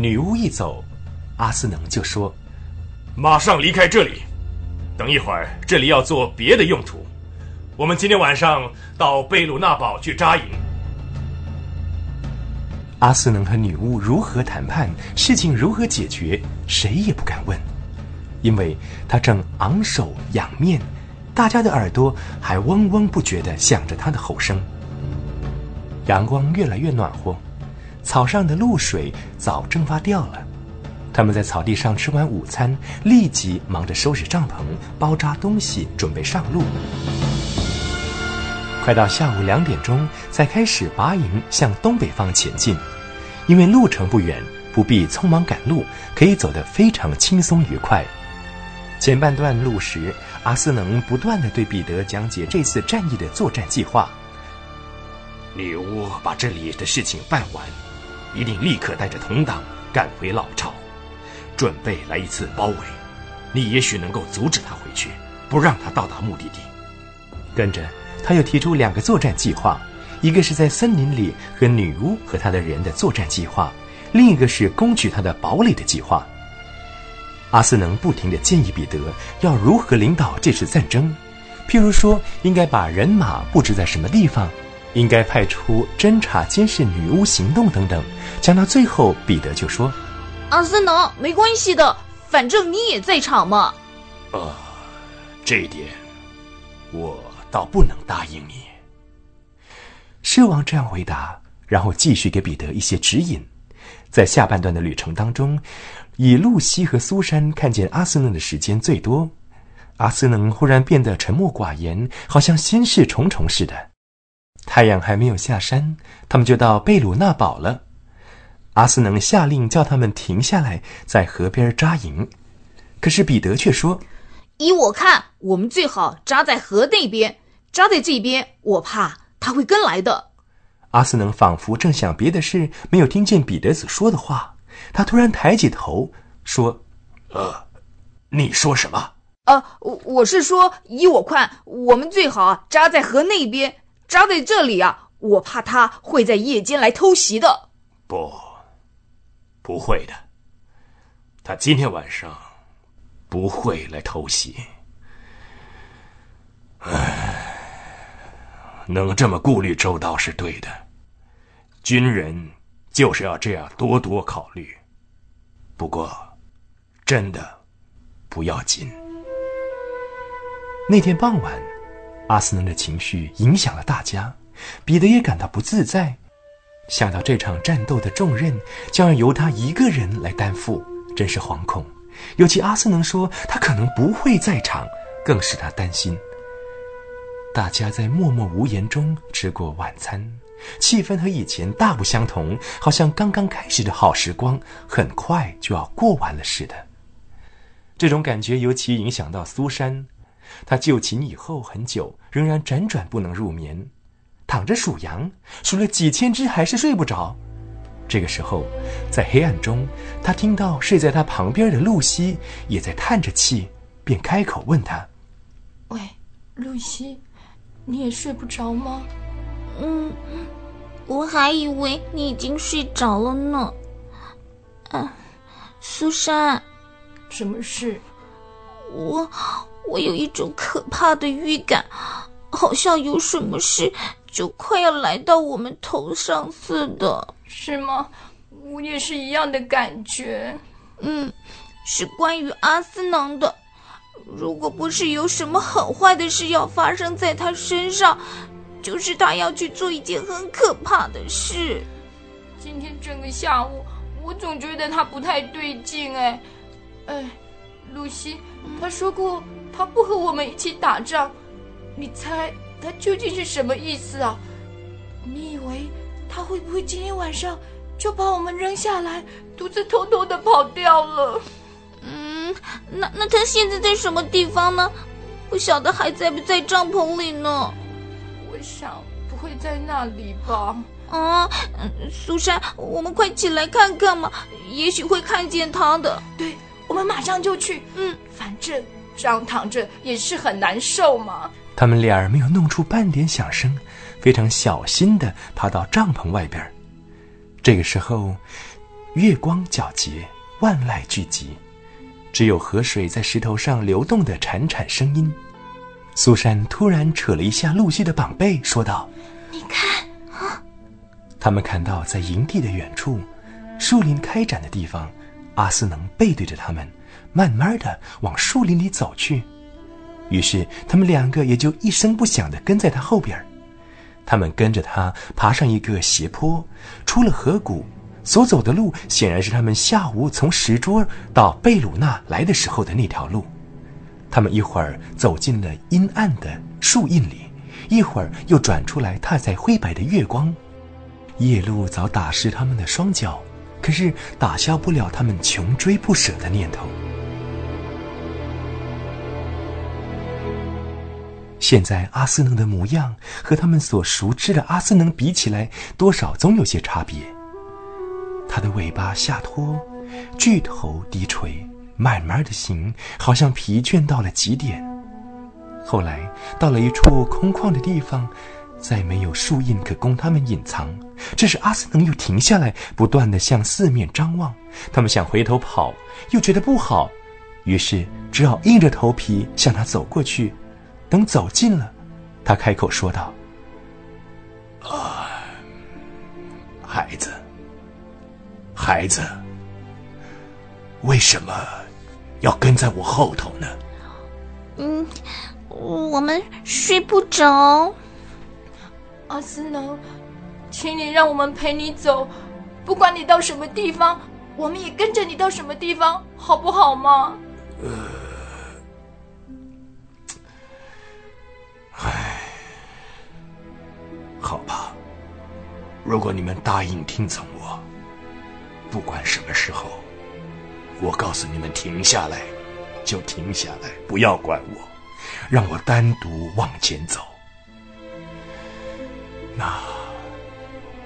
女巫一走，阿斯能就说：“马上离开这里，等一会儿这里要做别的用途。我们今天晚上到贝鲁纳堡去扎营。”阿斯能和女巫如何谈判，事情如何解决，谁也不敢问，因为他正昂首仰面，大家的耳朵还嗡嗡不绝地响着他的吼声。阳光越来越暖和，草上的露水早蒸发掉了。他们在草地上吃完午餐，立即忙着收拾帐篷、包扎东西，准备上路。快到下午两点钟，才开始拔营向东北方前进，因为路程不远，不必匆忙赶路，可以走得非常轻松愉快。前半段路时，阿斯能不断的对彼得讲解这次战役的作战计划。女巫把这里的事情办完，一定立刻带着同党赶回老巢，准备来一次包围。你也许能够阻止他回去，不让他到达目的地。跟着。他又提出两个作战计划，一个是在森林里和女巫和他的人的作战计划，另一个是攻取他的堡垒的计划。阿斯能不停地建议彼得要如何领导这次战争，譬如说应该把人马布置在什么地方，应该派出侦察监视女巫行动等等。讲到最后，彼得就说：“阿斯能，没关系的，反正你也在场嘛。”呃，这一点，我。倒不能答应你。狮王这样回答，然后继续给彼得一些指引。在下半段的旅程当中，以露西和苏珊看见阿斯能的时间最多。阿斯能忽然变得沉默寡言，好像心事重重似的。太阳还没有下山，他们就到贝鲁纳堡了。阿斯能下令叫他们停下来，在河边扎营。可是彼得却说。依我看，我们最好扎在河那边，扎在这边，我怕他会跟来的。阿斯能仿佛正想别的事，没有听见彼得子说的话。他突然抬起头说：“呃，你说什么？呃，我是说，依我看，我们最好扎在河那边，扎在这里啊，我怕他会在夜间来偷袭的。不，不会的，他今天晚上。”不会来偷袭。唉，能这么顾虑周到是对的。军人就是要这样多多考虑。不过，真的不要紧。那天傍晚，阿斯能的情绪影响了大家，彼得也感到不自在。想到这场战斗的重任将要由他一个人来担负，真是惶恐。尤其阿斯能说他可能不会在场，更使他担心。大家在默默无言中吃过晚餐，气氛和以前大不相同，好像刚刚开始的好时光很快就要过完了似的。这种感觉尤其影响到苏珊，她就寝以后很久，仍然辗转不能入眠，躺着数羊，数了几千只还是睡不着。这个时候，在黑暗中，他听到睡在他旁边的露西也在叹着气，便开口问他：“喂，露西，你也睡不着吗？”“嗯，我还以为你已经睡着了呢。”“啊，苏珊，什么事？”“我，我有一种可怕的预感，好像有什么事就快要来到我们头上似的。”是吗？我也是一样的感觉。嗯，是关于阿斯能的。如果不是有什么很坏的事要发生在他身上，就是他要去做一件很可怕的事。今天整个下午，我总觉得他不太对劲。哎，哎，露西，他说过他不和我们一起打仗。你猜他究竟是什么意思啊？你以为？他会不会今天晚上就把我们扔下来，独自偷偷的跑掉了？嗯，那那他现在在什么地方呢？不晓得还在不在帐篷里呢？我想不会在那里吧。啊，苏珊，我们快起来看看嘛，也许会看见他的。对，我们马上就去。嗯，反正这样躺着也是很难受嘛。他们俩儿没有弄出半点响声。非常小心地爬到帐篷外边。这个时候，月光皎洁，万籁俱寂，只有河水在石头上流动的潺潺声音。苏珊突然扯了一下露西的膀背，说道：“你看啊！”他们看到在营地的远处，树林开展的地方，阿斯能背对着他们，慢慢的往树林里走去。于是他们两个也就一声不响的跟在他后边。他们跟着他爬上一个斜坡，出了河谷，所走的路显然是他们下午从石桌到贝鲁纳来的时候的那条路。他们一会儿走进了阴暗的树荫里，一会儿又转出来，踏在灰白的月光。夜路早打湿他们的双脚，可是打消不了他们穷追不舍的念头。现在阿斯能的模样和他们所熟知的阿斯能比起来，多少总有些差别。他的尾巴下拖，巨头低垂。慢慢的行，好像疲倦到了极点。后来到了一处空旷的地方，再没有树荫可供他们隐藏。这时阿斯能又停下来，不断的向四面张望。他们想回头跑，又觉得不好，于是只好硬着头皮向他走过去。等走近了，他开口说道：“啊，孩子，孩子，为什么？”要跟在我后头呢。嗯，我们睡不着。阿斯能，请你让我们陪你走，不管你到什么地方，我们也跟着你到什么地方，好不好吗？呃，好吧。如果你们答应听从我，不管什么时候。我告诉你们停下来，就停下来，不要管我，让我单独往前走。那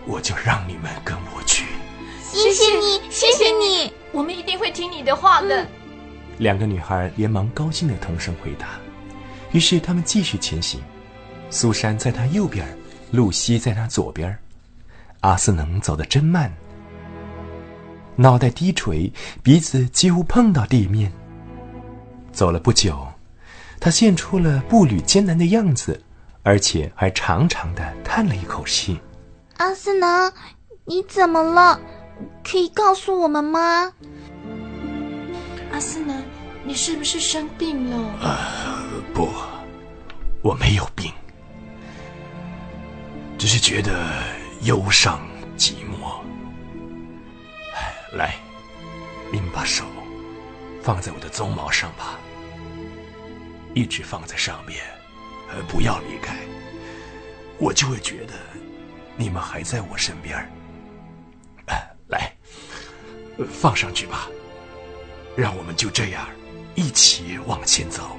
我就让你们跟我去。谢谢你，谢谢你，我们一定会听你的话的。两个女孩连忙高兴的同声回答。于是他们继续前行。苏珊在她右边，露西在他左边。阿斯能走得真慢。脑袋低垂，鼻子几乎碰到地面。走了不久，他现出了步履艰难的样子，而且还长长的叹了一口气。阿斯能，你怎么了？可以告诉我们吗？阿斯能，你是不是生病了？呃，不，我没有病，只是觉得忧伤寂寞。来，你们把手放在我的鬃毛上吧，一直放在上面，呃，不要离开，我就会觉得你们还在我身边。来，放上去吧，让我们就这样一起往前走。